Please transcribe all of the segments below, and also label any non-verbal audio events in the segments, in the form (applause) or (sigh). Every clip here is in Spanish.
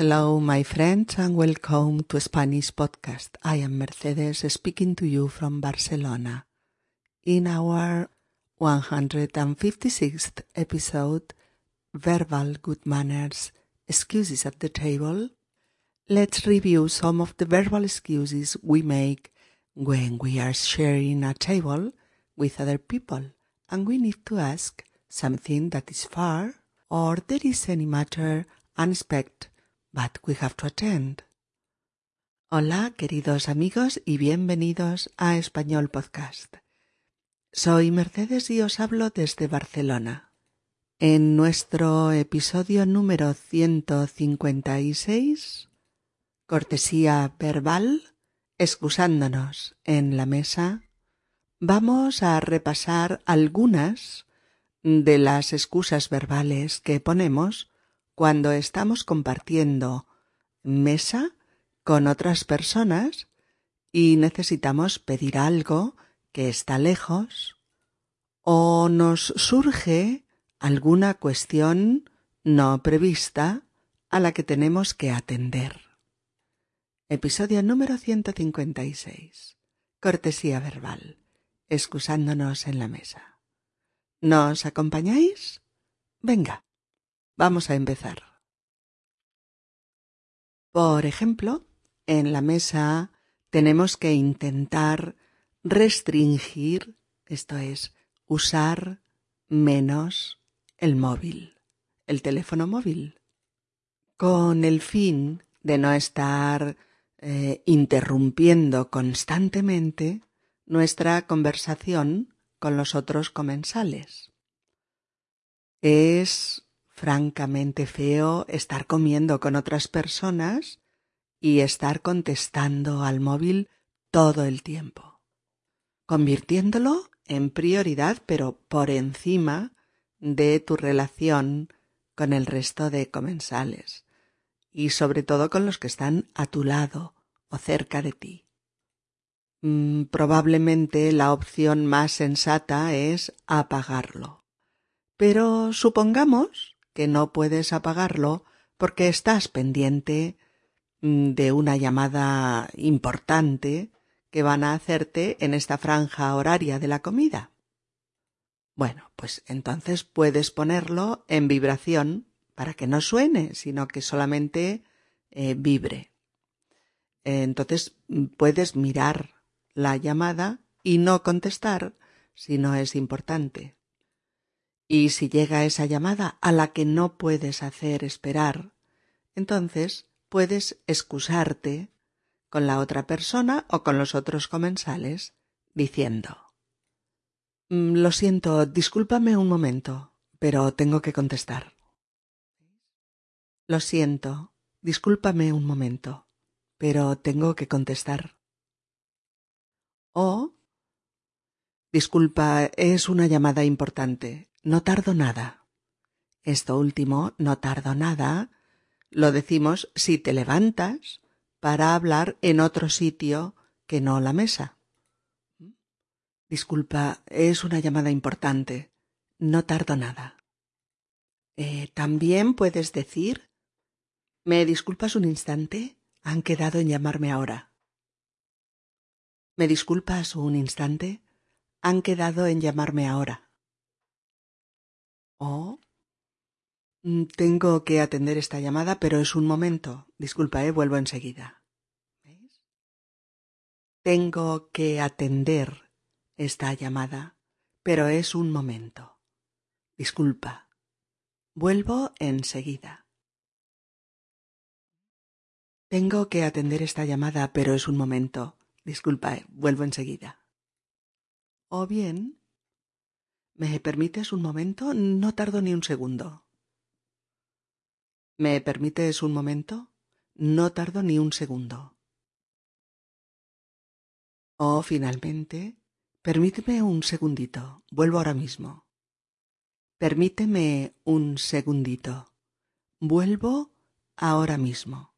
Hello, my friends, and welcome to Spanish Podcast. I am Mercedes speaking to you from Barcelona. In our 156th episode, Verbal Good Manners Excuses at the Table, let's review some of the verbal excuses we make when we are sharing a table with other people and we need to ask something that is far or there is any matter unexpected but we have to attend. Hola, queridos amigos, y bienvenidos a Español Podcast. Soy Mercedes y os hablo desde Barcelona. En nuestro episodio número 156, cortesía verbal, excusándonos en la mesa, vamos a repasar algunas de las excusas verbales que ponemos cuando estamos compartiendo mesa con otras personas y necesitamos pedir algo que está lejos o nos surge alguna cuestión no prevista a la que tenemos que atender. Episodio número 156. Cortesía verbal. Excusándonos en la mesa. ¿Nos acompañáis? Venga. Vamos a empezar. Por ejemplo, en la mesa tenemos que intentar restringir, esto es, usar menos el móvil, el teléfono móvil, con el fin de no estar eh, interrumpiendo constantemente nuestra conversación con los otros comensales. Es francamente feo estar comiendo con otras personas y estar contestando al móvil todo el tiempo, convirtiéndolo en prioridad pero por encima de tu relación con el resto de comensales y sobre todo con los que están a tu lado o cerca de ti. Mm, probablemente la opción más sensata es apagarlo. Pero supongamos que no puedes apagarlo porque estás pendiente de una llamada importante que van a hacerte en esta franja horaria de la comida. Bueno, pues entonces puedes ponerlo en vibración para que no suene, sino que solamente eh, vibre. Entonces mm, puedes mirar la llamada y no contestar si no es importante. Y si llega esa llamada a la que no puedes hacer esperar, entonces puedes excusarte con la otra persona o con los otros comensales diciendo mm, Lo siento, discúlpame un momento, pero tengo que contestar. Lo siento, discúlpame un momento, pero tengo que contestar. O Disculpa, es una llamada importante. No tardo nada. Esto último, no tardo nada, lo decimos si te levantas para hablar en otro sitio que no la mesa. Disculpa, es una llamada importante. No tardo nada. Eh, También puedes decir ¿Me disculpas un instante? Han quedado en llamarme ahora. ¿Me disculpas un instante? Han quedado en llamarme ahora. Oh. Mm, tengo que atender esta llamada, pero es un momento. Disculpa, eh, vuelvo enseguida. ¿Veis? Tengo que atender esta llamada, pero es un momento. Disculpa. Vuelvo enseguida. Tengo que atender esta llamada, pero es un momento. Disculpa, eh, vuelvo enseguida. O bien, ¿Me permites un momento? No tardo ni un segundo. ¿Me permites un momento? No tardo ni un segundo. Oh, finalmente, permíteme un segundito. Vuelvo ahora mismo. Permíteme un segundito. Vuelvo ahora mismo.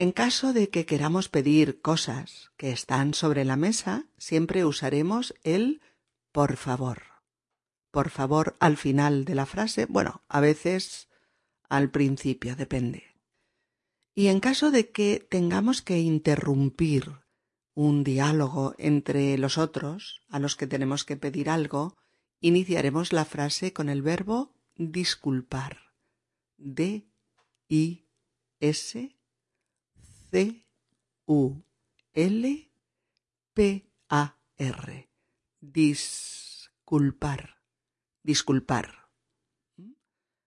En caso de que queramos pedir cosas que están sobre la mesa, siempre usaremos el por favor. Por favor al final de la frase. Bueno, a veces al principio, depende. Y en caso de que tengamos que interrumpir un diálogo entre los otros a los que tenemos que pedir algo, iniciaremos la frase con el verbo disculpar. D I S C U L P A R. Disculpar. Disculpar.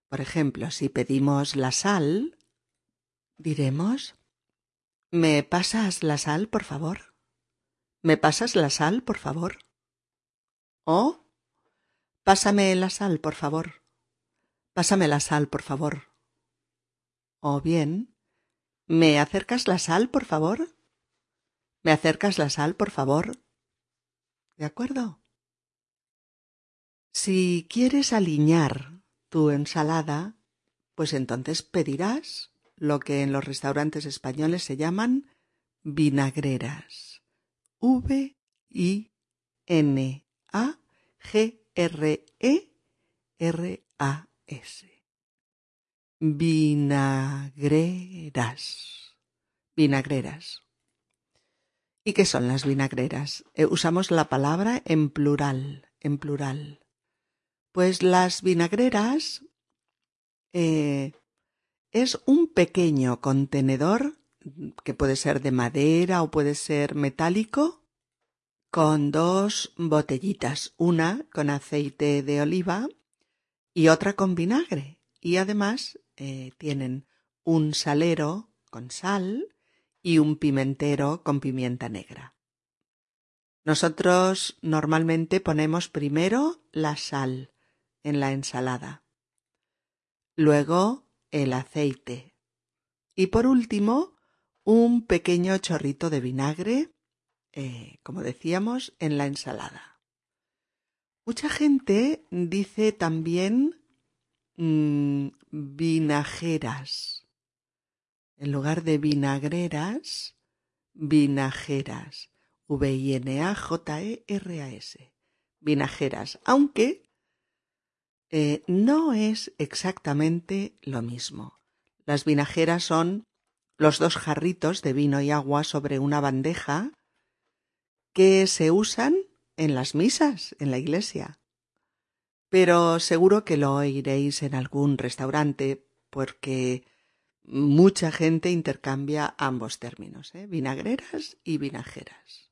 Por ejemplo, si pedimos la sal, diremos ¿Me pasas la sal, por favor? ¿Me pasas la sal, por favor? ¿O Pásame la sal, por favor. Pásame la sal, por favor. O bien, ¿me acercas la sal, por favor? ¿Me acercas la sal, por favor? ¿De acuerdo? Si quieres aliñar tu ensalada, pues entonces pedirás lo que en los restaurantes españoles se llaman vinagreras. V I N A G R-E-R-A-S. Vinagreras. Vinagreras. ¿Y qué son las vinagreras? Eh, usamos la palabra en plural, en plural. Pues las vinagreras eh, es un pequeño contenedor que puede ser de madera o puede ser metálico con dos botellitas, una con aceite de oliva y otra con vinagre. Y además eh, tienen un salero con sal y un pimentero con pimienta negra. Nosotros normalmente ponemos primero la sal en la ensalada, luego el aceite y por último un pequeño chorrito de vinagre eh, como decíamos, en la ensalada. Mucha gente dice también mm, vinajeras. En lugar de vinagreras, vinajeras. V-I-N-A-J-E-R-A-S. Vinajeras. Aunque eh, no es exactamente lo mismo. Las vinajeras son los dos jarritos de vino y agua sobre una bandeja que se usan en las misas, en la iglesia. Pero seguro que lo oiréis en algún restaurante porque mucha gente intercambia ambos términos, ¿eh? vinagreras y vinajeras.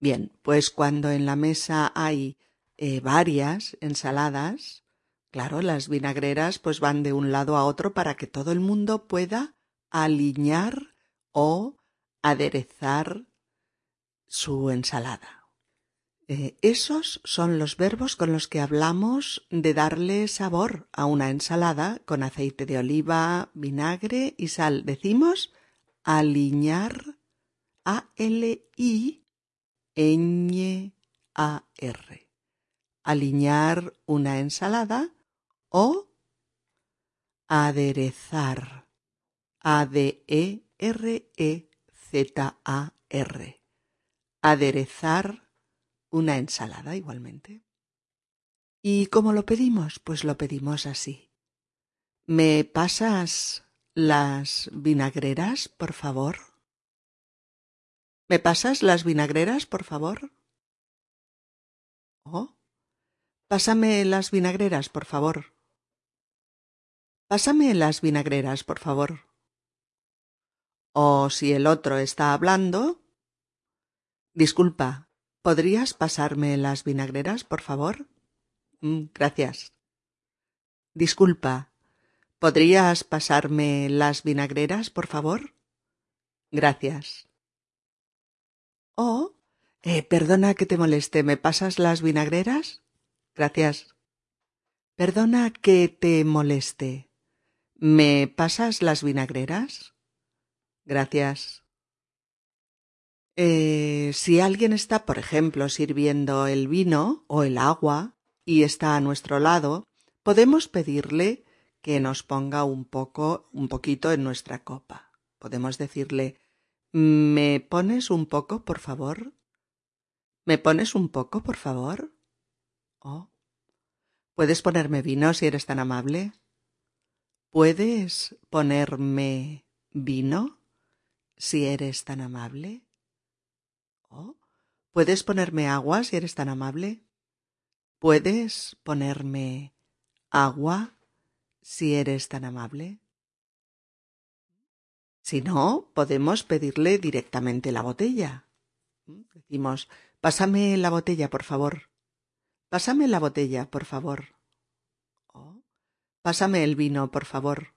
Bien, pues cuando en la mesa hay eh, varias ensaladas, claro, las vinagreras pues van de un lado a otro para que todo el mundo pueda alinear o aderezar su ensalada. Eh, esos son los verbos con los que hablamos de darle sabor a una ensalada con aceite de oliva, vinagre y sal. Decimos aliñar, A-L-I-Ñ-A-R. Aliñar una ensalada o aderezar, A-D-E-R-E-Z-A-R aderezar una ensalada igualmente. ¿Y cómo lo pedimos? Pues lo pedimos así. ¿Me pasas las vinagreras, por favor? ¿Me pasas las vinagreras, por favor? Oh, pásame las vinagreras, por favor. Pásame las vinagreras, por favor. O si el otro está hablando, Disculpa, ¿podrías pasarme las vinagreras, por favor? Mm, gracias. Disculpa, ¿podrías pasarme las vinagreras, por favor? Gracias. Oh, eh, perdona que te moleste, ¿me pasas las vinagreras? Gracias. Perdona que te moleste. ¿Me pasas las vinagreras? Gracias. Eh, si alguien está, por ejemplo, sirviendo el vino o el agua y está a nuestro lado, podemos pedirle que nos ponga un poco, un poquito en nuestra copa. Podemos decirle ¿Me pones un poco, por favor? ¿Me pones un poco, por favor? Oh. ¿Puedes ponerme vino si eres tan amable? ¿Puedes ponerme vino, si eres tan amable? ¿Oh? ¿Puedes ponerme agua, si eres tan amable? ¿Puedes ponerme agua, si eres tan amable? Si no, podemos pedirle directamente la botella. Decimos, pásame la botella, por favor. Pásame la botella, por favor. Oh, pásame el vino, por favor.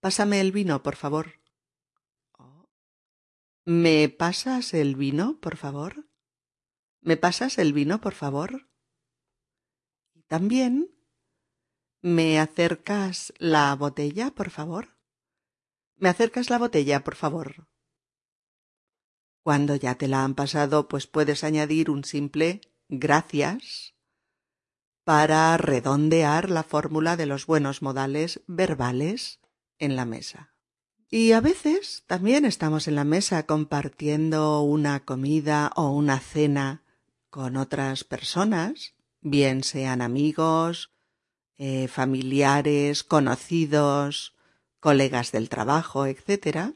Pásame el vino, por favor. ¿Me pasas el vino, por favor? ¿Me pasas el vino, por favor? Y también, ¿me acercas la botella, por favor? ¿Me acercas la botella, por favor? Cuando ya te la han pasado, pues puedes añadir un simple gracias para redondear la fórmula de los buenos modales verbales en la mesa. Y a veces también estamos en la mesa compartiendo una comida o una cena con otras personas, bien sean amigos, eh, familiares, conocidos, colegas del trabajo, etc.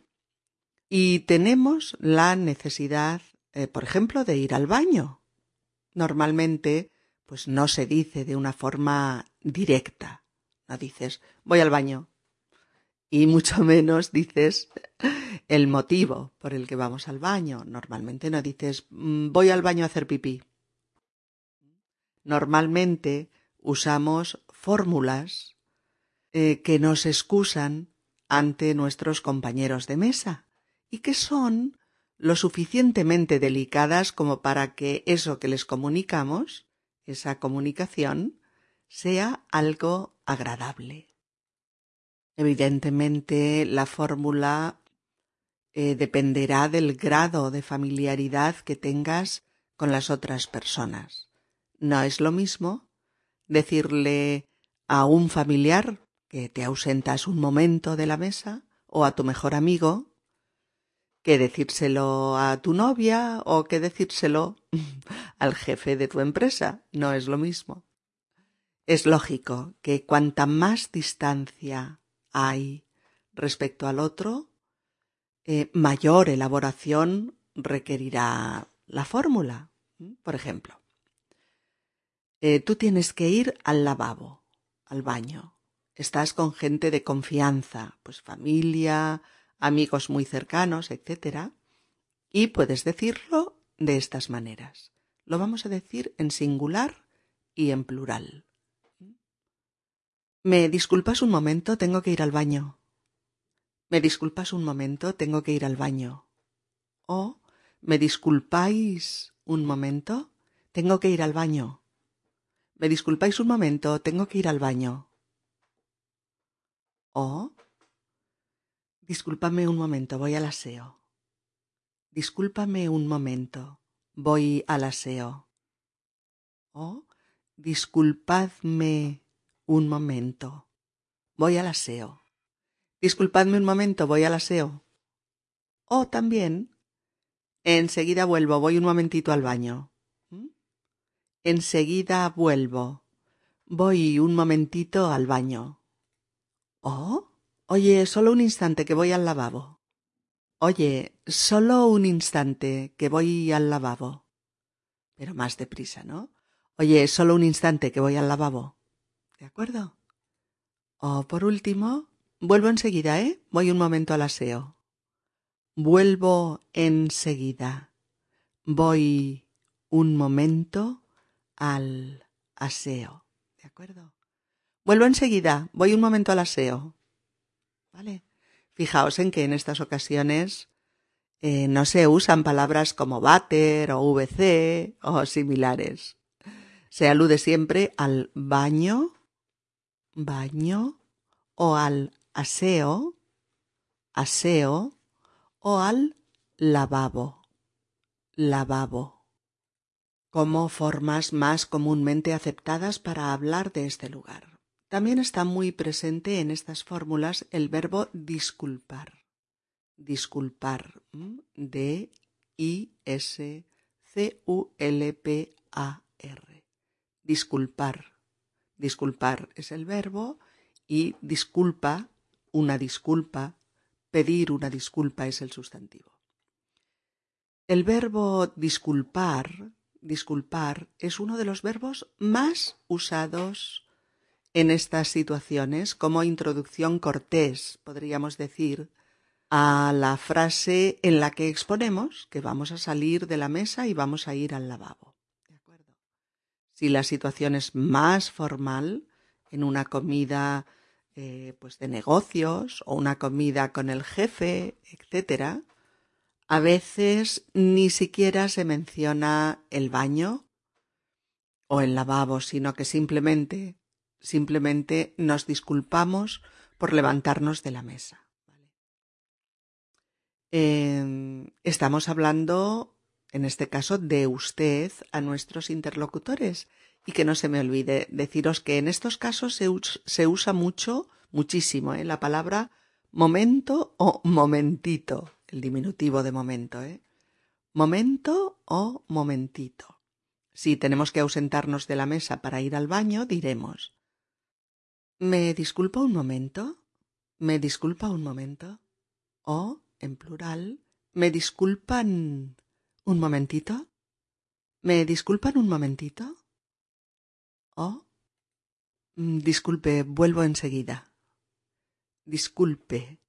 Y tenemos la necesidad, eh, por ejemplo, de ir al baño. Normalmente, pues no se dice de una forma directa. No dices, voy al baño. Y mucho menos dices el motivo por el que vamos al baño. Normalmente no dices, mm, voy al baño a hacer pipí. Normalmente usamos fórmulas eh, que nos excusan ante nuestros compañeros de mesa y que son lo suficientemente delicadas como para que eso que les comunicamos, esa comunicación, sea algo agradable. Evidentemente, la fórmula eh, dependerá del grado de familiaridad que tengas con las otras personas. No es lo mismo decirle a un familiar que te ausentas un momento de la mesa o a tu mejor amigo, que decírselo a tu novia o que decírselo (laughs) al jefe de tu empresa. No es lo mismo. Es lógico que cuanta más distancia hay respecto al otro, eh, mayor elaboración requerirá la fórmula. Por ejemplo, eh, tú tienes que ir al lavabo, al baño estás con gente de confianza, pues familia, amigos muy cercanos, etc. Y puedes decirlo de estas maneras. Lo vamos a decir en singular y en plural. ¿Me disculpas un momento? Tengo que ir al baño. ¿Me disculpas un momento? Tengo que ir al baño. O ¿Me disculpáis un momento? Tengo que ir al baño. ¿Me disculpáis un momento? Tengo que ir al baño. O Discúlpame un momento, voy al aseo. Discúlpame un momento, voy al aseo. O Disculpadme un momento, voy al aseo. Disculpadme un momento, voy al aseo. O también Enseguida vuelvo, voy un momentito al baño. ¿Mm? Enseguida vuelvo. Voy un momentito al baño. ¿Oh? Oye, solo un instante que voy al lavabo. Oye, solo un instante que voy al lavabo. Pero más deprisa, ¿no? Oye, solo un instante que voy al lavabo. ¿De acuerdo? O por último, vuelvo enseguida, ¿eh? Voy un momento al aseo. Vuelvo enseguida. Voy un momento al aseo. ¿De acuerdo? Vuelvo enseguida, voy un momento al aseo. ¿Vale? Fijaos en que en estas ocasiones eh, no se usan palabras como váter o VC o similares. Se alude siempre al baño, baño, o al aseo, aseo, o al lavabo, lavabo, como formas más comúnmente aceptadas para hablar de este lugar. También está muy presente en estas fórmulas el verbo disculpar. Disculpar. D I S C U L P A R. Disculpar. Disculpar es el verbo y disculpa, una disculpa, pedir una disculpa es el sustantivo. El verbo disculpar, disculpar, es uno de los verbos más usados en estas situaciones como introducción cortés, podríamos decir, a la frase en la que exponemos que vamos a salir de la mesa y vamos a ir al lavabo. Si la situación es más formal, en una comida eh, pues de negocios o una comida con el jefe, etcétera, a veces ni siquiera se menciona el baño o el lavabo, sino que simplemente, simplemente nos disculpamos por levantarnos de la mesa. Em, estamos hablando, en este caso, de usted a nuestros interlocutores. Y que no se me olvide deciros que en estos casos se, usa mucho, muchísimo, ¿eh? la palabra momento o momentito, el diminutivo de momento, ¿eh? Momento o momentito. Si tenemos que ausentarnos de la mesa para ir al baño, diremos ¿Me disculpa un momento? ¿Me disculpa un momento? O en plural, ¿me disculpan un momentito? ¿Me disculpan un momentito? Oh. Disculpe, vuelvo enseguida. Disculpe.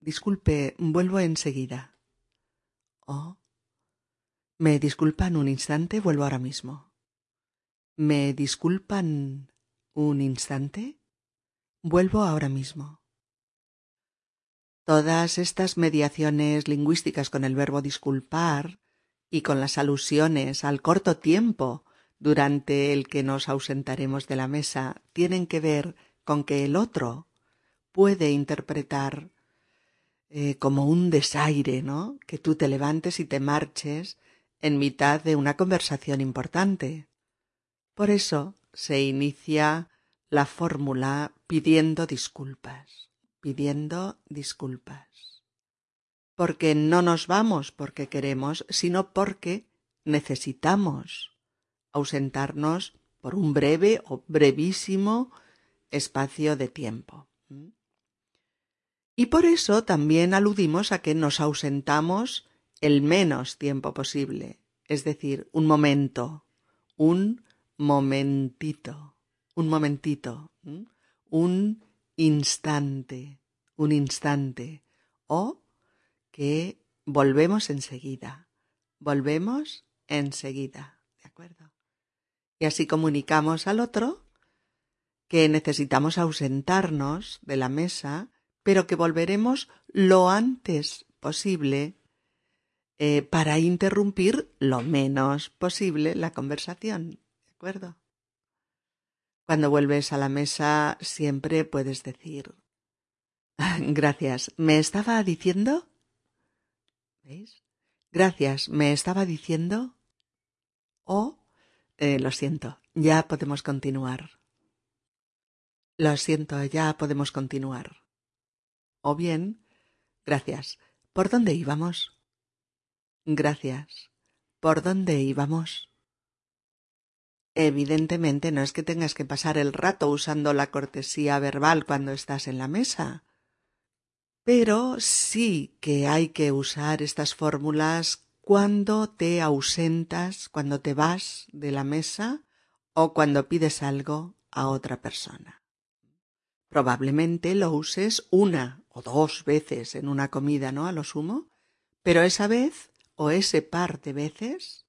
Disculpe, vuelvo enseguida. Oh. ¿Me disculpan un instante? Vuelvo ahora mismo. ¿Me disculpan un instante? Vuelvo ahora mismo. Todas estas mediaciones lingüísticas con el verbo disculpar y con las alusiones al corto tiempo durante el que nos ausentaremos de la mesa tienen que ver con que el otro puede interpretar eh, como un desaire, ¿no? Que tú te levantes y te marches en mitad de una conversación importante. Por eso se inicia la fórmula pidiendo disculpas pidiendo disculpas. Porque no nos vamos porque queremos, sino porque necesitamos ausentarnos por un breve o brevísimo espacio de tiempo. Y por eso también aludimos a que nos ausentamos el menos tiempo posible, es decir, un momento, un momentito, un momentito, un instante, un instante, o que volvemos enseguida, volvemos enseguida, ¿de acuerdo? Y así comunicamos al otro que necesitamos ausentarnos de la mesa, pero que volveremos lo antes posible eh, para interrumpir lo menos posible la conversación, ¿de acuerdo? Cuando vuelves a la mesa siempre puedes decir (laughs) Gracias. ¿Me estaba diciendo? ¿Veis? Gracias. ¿Me estaba diciendo? O eh, lo siento. Ya podemos continuar. Lo siento, ya podemos continuar. O bien, gracias. ¿Por dónde íbamos? Gracias. ¿Por dónde íbamos? Evidentemente no es que tengas que pasar el rato usando la cortesía verbal cuando estás en la mesa, pero sí que hay que usar estas fórmulas cuando te ausentas, cuando te vas de la mesa o cuando pides algo a otra persona. Probablemente lo uses una o dos veces en una comida, ¿no? A lo sumo, pero esa vez o ese par de veces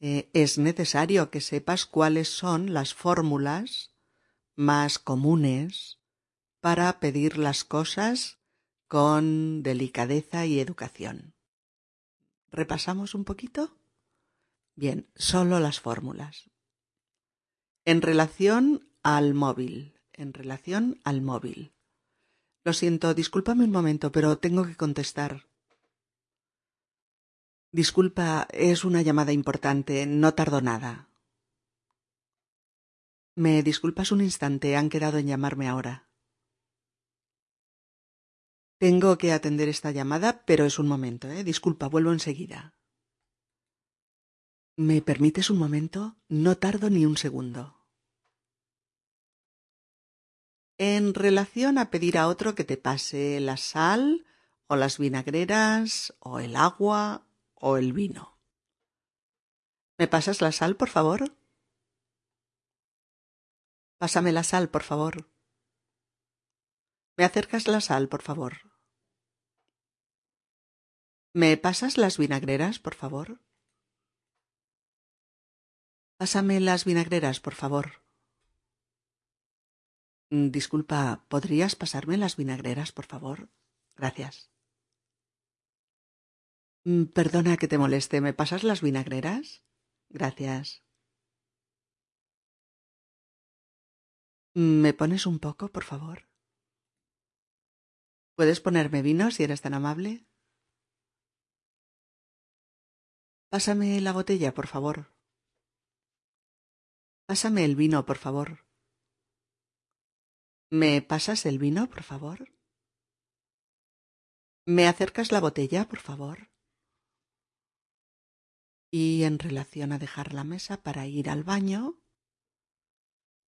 eh, es necesario que sepas cuáles son las fórmulas más comunes para pedir las cosas con delicadeza y educación. ¿Repasamos un poquito? Bien, solo las fórmulas. En relación al móvil, en relación al móvil. Lo siento, discúlpame un momento, pero tengo que contestar. Disculpa, es una llamada importante. No tardo nada. ¿Me disculpas un instante? Han quedado en llamarme ahora. Tengo que atender esta llamada, pero es un momento, ¿eh? Disculpa, vuelvo enseguida. ¿Me permites un momento? No tardo ni un segundo. en relación a pedir a otro que te pase la sal o las vinagreras o el agua o el vino. ¿Me pasas la sal, por favor? Pásame la sal, por favor. ¿Me acercas la sal, por favor? ¿Me pasas las vinagreras, por favor? Pásame las vinagreras, por favor. Mm, disculpa, ¿podrías pasarme las vinagreras, por favor? Gracias. Mm, perdona que te moleste, ¿me pasas las vinagreras? Gracias. Mm, ¿Me pones un poco, por favor? ¿Puedes ponerme vino si eres tan amable? Pásame la botella, por favor. Pásame el vino, por favor. ¿Me pasas el vino, por favor? ¿Me acercas la botella, por favor? Y en relación a dejar la mesa para ir al baño.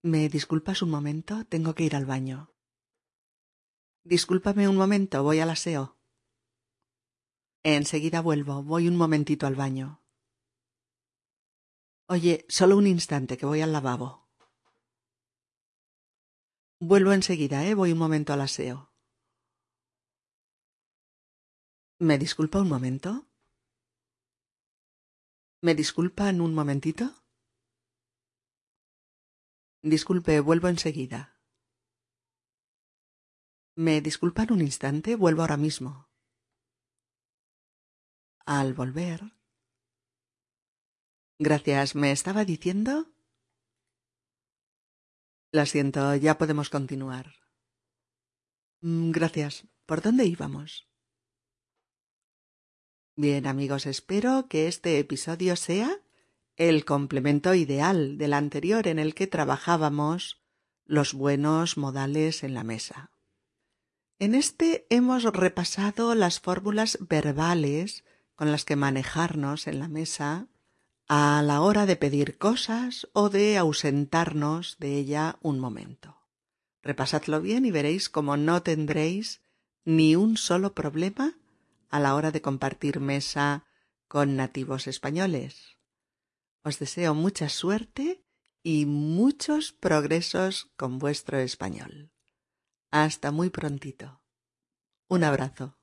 ¿Me disculpas un momento? Tengo que ir al baño. Discúlpame un momento, voy al aseo. Enseguida vuelvo, voy un momentito al baño. Oye, solo un instante, que voy al lavabo. Vuelvo enseguida, ¿eh? Voy un momento al aseo. ¿Me disculpa un momento? ¿Me disculpan un momentito? Disculpe, vuelvo enseguida. ¿Me disculpan un instante? Vuelvo ahora mismo. Al volver. Gracias, ¿me estaba diciendo? La siento, ya podemos continuar. Mm, gracias. ¿Por dónde íbamos? Bien, amigos, espero que este episodio sea el complemento ideal del anterior en el que trabajábamos los buenos modales en la mesa. En este hemos repasado las fórmulas verbales con las que manejarnos en la mesa a la hora de pedir cosas o de ausentarnos de ella un momento. Repasadlo bien y veréis cómo no tendréis ni un solo problema a la hora de compartir mesa con nativos españoles. Os deseo mucha suerte y muchos progresos con vuestro español. Hasta muy prontito. Un abrazo.